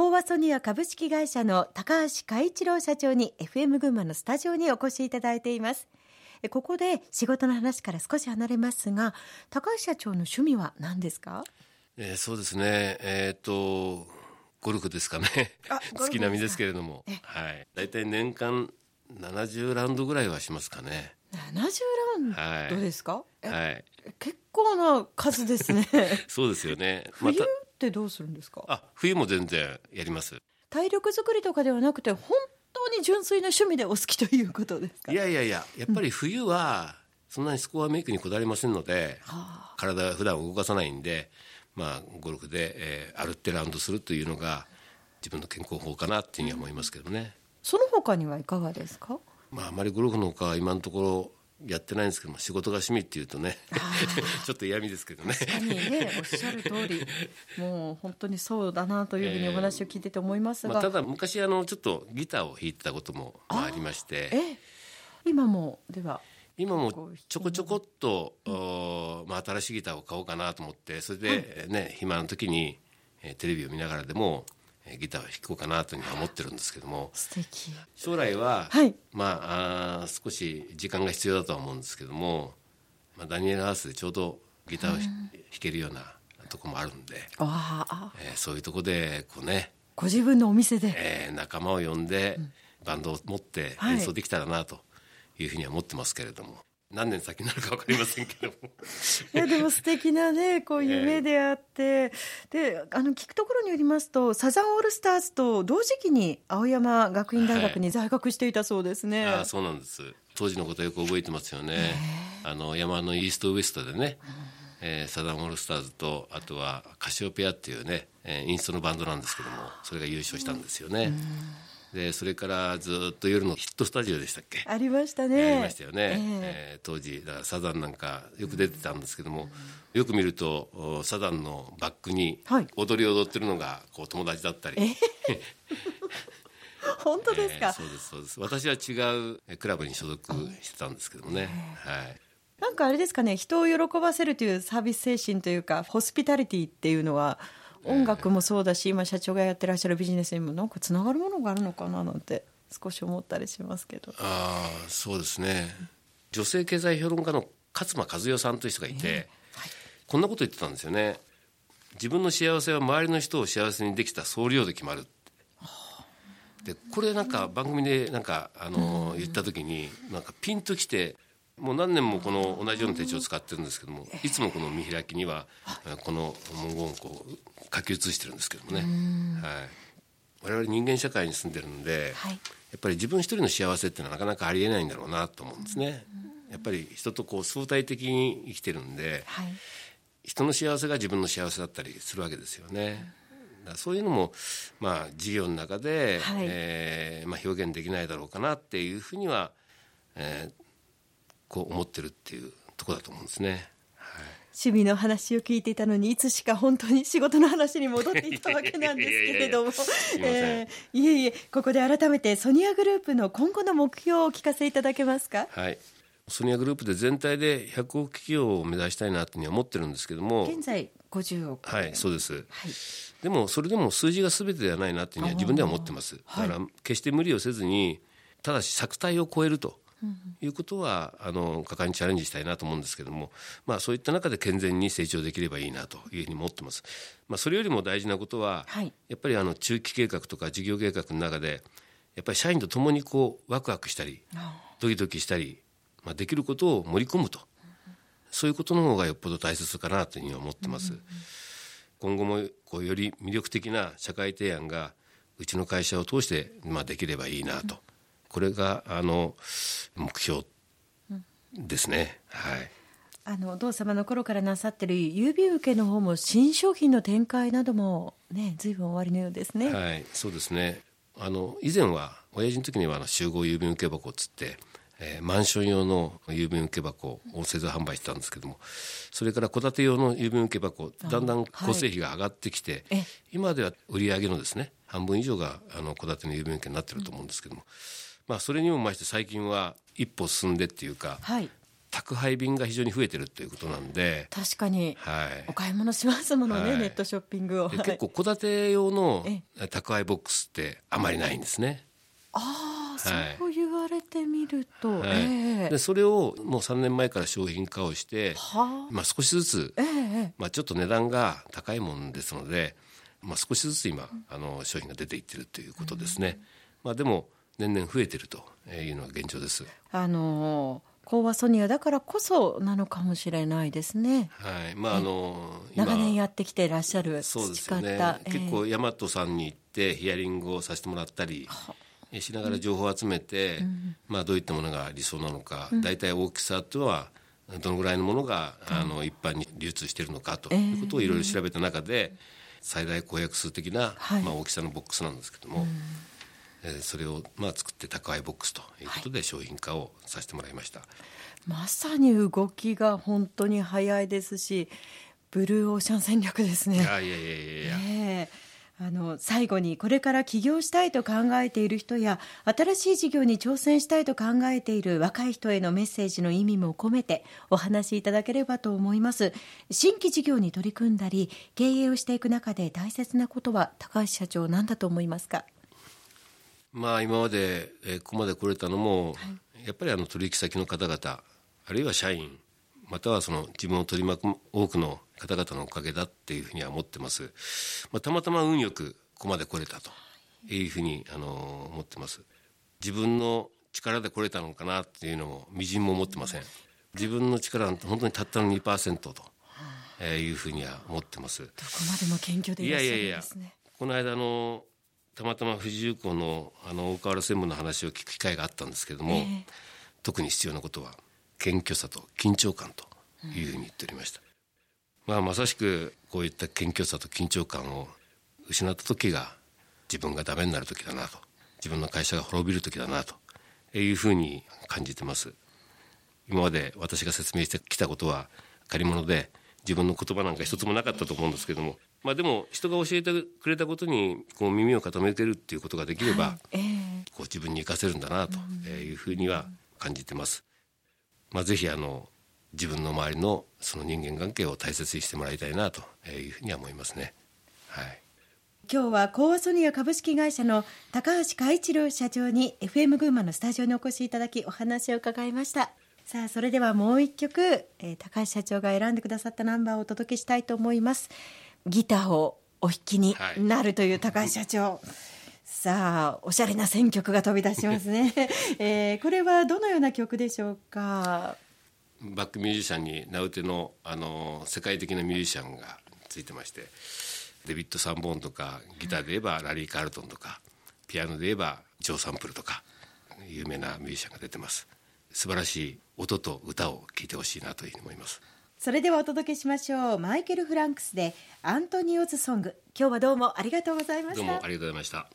東和ソニア株式会社の高橋海一郎社長に FM 群馬のスタジオにお越しいただいています。ここで仕事の話から少し離れますが高橋社長の趣味は何ですか、えー、そうですね。えっ、とゴルフですかね。好きな身ですけれども。はい。大体年間70ラウンドぐらいはしますかね。70ラウンド？ですか、はい、はい、結構な数ですね。そうですよね。冬ってどうするんですか？あ冬も全然やります。体力作りとかではなくて本当に純粋な趣味でお好きということですか？いやいやいややっぱり冬はそんなにスコアメイクにこだわりませんので、うん、体普段動かさないんでまあゴルフで、えー、歩ってラウンドするというのが自分の健康法かなっていうふうに思いますけどね。その他にはいかがですか？まああまりゴルフのほかは今のところやってないんですけども仕事が趣味っていうとね ちょっと嫌味ですけどね。確かにねおっしゃる通り もう本当にそうだなというふうにお話を聞いてて思いますが、えーまあ、ただ昔あのちょっとギターを弾いてたこともありまして。え今もでは今もちょこちょこっと、うん、まあ、新しいギターを買おうかなと思ってそれでね、はい、暇の時に、えー、テレビを見ながらでもギターを弾こうかなというふうに思ってるんですけども。将来は、はい、まああ少し時間が必要だとは思うんですけども、まあ、ダニエルハウスでちょうどギターを弾けるようなとこもあるんで、えー、そういうとこでこうね。ご自分のお店で、えー、仲間を呼んで、バンドを持って演奏できたらなというふうには思ってますけれども。何年先になるか分かりませんけども。いやでも素敵なね こう夢であって、えー、であの聞くところによりますとサザンオールスターズと同時期に青山学院大学に在学していたそうですね、はい、あそうなんです。当時のことよく覚えてますよね、えー、あの山のイーストウエストでね、うん、えー、サザンオールスターズとあとはカシオペアっていうね、えー、インストのバンドなんですけどもそれが優勝したんですよね、うんでそれからずっと夜のヒットスタジオでしたっけ？ありましたね。ありましたよね、えー、えー、当時だからサザンなんかよく出てたんですけども、うん、よく見るとサザンのバックに踊り踊ってるのがこう友達だったり、本当ですか、えー、そうですそうです。私は違うクラブに所属してたんですけどもね、はい。なんかあれですかね人を喜ばせるというサービス精神というかホスピタリティっていうのは音楽もそうだし今社長がやってらっしゃるビジネスにもなんかつながるものがあるのかななんて少し思ったりしますけど。ああそうですね。女性経済評論家の勝間和代さんという人がいて、えーはい、こんなこと言ってたんですよね。自分の幸せは周りの人を幸せにできた総量で決まるでこれなんか番組でなんかあの言った時になんかピンときてもう何年もこの同じような手帳を使ってるんですけどもいつもこの見開きにはこの文言をこう書き写してるんですけどもね、はい、我々人間社会に住んでるんで、はい、やっぱり自分一人の幸せっていうのはなかなかありえないんだろうなと思うんですね。やっぱり人とこう相対的に生きてるんで、はい、人の幸せが自分の幸せだったりするわけですよね。そういうのも、まあ、事業の中で、はい、えー、まあ、表現できないだろうかなっていうふうには、えー、こう思ってるっていうとこだと思うんですね。趣味の話を聞いていたのにいつしか本当に仕事の話に戻っていったわけなんですけれども。いえいえいえここで改めてソニアグループの今後の目標をお聞かせいただけますか？はい。ソニアグループで全体で100億企業を目指したいなというふうに思ってるんですけども。現在50億。はいそうです、はい、でもそれでも数字が全てではないなというふうには自分では思ってます。だから決して無理をせずにただし作体を超えるということはあの果敢にチャレンジしたいなと思うんですけども、まあ、そういった中で健全に成長できればいいなというふうに思ってます。まあ、それよりも大事なことは、はい、やっぱりあの中期計画とか事業計画の中でやっぱり社員と共にこうワクワクしたりドキドキしたり、まあ、できることを盛り込むと、そういうことの方がよっぽど大切かなというふうに思ってます。今後もこうより魅力的な社会提案がうちの会社を通して、まあ、できればいいなと。これがあの目標ですね。はい。あのお父様の頃からなさってる郵便受けの方も新商品の展開などもね随分終わりのようですね。はい、そうですね。あの以前は親父の時にはあの集合郵便受け箱っつって。えー、マンション用の郵便受け箱を製造販売してたんですけどもそれから戸建て用の郵便受け箱だんだん構成費が上がってきて、はい、今では売り上げのですね半分以上があの戸建ての郵便受けになってると思うんですけども、うんまあ、それにもまして最近は一歩進んでっていうか、はい、宅配便が非常に増えてるということなんで、確かに。はい。お買い物しますものね、はい。ネットショッピングを、結構戸建て用のえ宅配ボックスってあまりないんですね。ああ、はい。そう言われてみると、はい。ええ。でそれをもう3年前から商品化をして、はあ。まあ、少しずつええええ。まあ、ちょっと値段が高いもんですので、まあ、少しずつ今あの商品が出ていってるということですね、まあ、でも年々増えてるというのが現状です、あのーコーワソニアだからこそなのかもしれないですね。はい。まああの今長年やってきていらっしゃるそうです培よね結構大和さんに行ってヒアリングをさせてもらったりえしながら情報を集めて、まあ、どういったものが理想なのか、大体大きさとはどのぐらいのものが、あの一般に流通しているのかということをいろいろ調べた中で、最大公約数的な、はい。まあ、大きさのボックスなんですけども、えーそれを、まあ、作って宅配ボックスということで商品化をさせてもらいました。まさに動きが本当に早いですしブルーオーシャン戦略ですね。いやいやいやいやいや、ええ。あの最後にこれから起業したいと考えている人や新しい事業に挑戦したいと考えている若い人へのメッセージの意味も込めてお話しいただければと思います。新規事業に取り組んだり経営をしていく中で大切なことは高橋社長何だと思いますか？まあ、今まで、えーここまで来れたのも、やっぱりあの取引先の方々あるいは社員またはその自分を取り巻く多くの方々のおかげだっていうふうには思ってます、まあ、たまたま運よくここまで来れたというふうに、あの思ってます。自分の力で来れたのかなっていうのもみじんも思ってません。自分の力は本当にたったの2%と、えーいうふうには思ってます。どこまでも謙虚でいらっしゃるんいやいやいやですねこの間あのたまたま富士重工のあの大河原専務の話を聞く機会があったんですけれども、ええ。特に必要なことは謙虚さと緊張感というふうに言っておりました、まあまさしくこういった謙虚さと緊張感を失った時が自分がダメになる時だなと自分の会社が滅びる時だなというふうに感じてます。今まで私が説明してきたことは借り物で自分の言葉なんか一つもなかったと思うんですけどもまあでも人が教えてくれたことにこう耳を傾けるっていうことができれば、ええこう自分に生かせるんだなというふうには感じてます。まあ、ぜひあの自分の周りのその人間関係を大切にしてもらいたいなというふうには思いますね。はい。今日はコーワソニア株式会社の高橋海一郎社長に FM 群馬のスタジオにお越しいただきお話を伺いましたさあそれではもう一曲、えー高橋社長が選んでくださったナンバーをお届けしたいと思いますギターをお弾きになるという高橋社長、さあおしゃれな選曲が飛び出しますね、えーこれはどのような曲でしょうか？バックミュージシャンに名うてのあの世界的なミュージシャンがついてましてデビッド・サンボーンとかギターで言えばラリー・カールトンとかピアノで言えばジョー・サンプルとか有名なミュージシャンが出てます。素晴らしい音と歌を聴いてほしいなというふうに思いますそれではお届けしましょう。マイケル・フランクスでアントニオズソング。今日はどうもありがとうございました。どうもありがとうございました。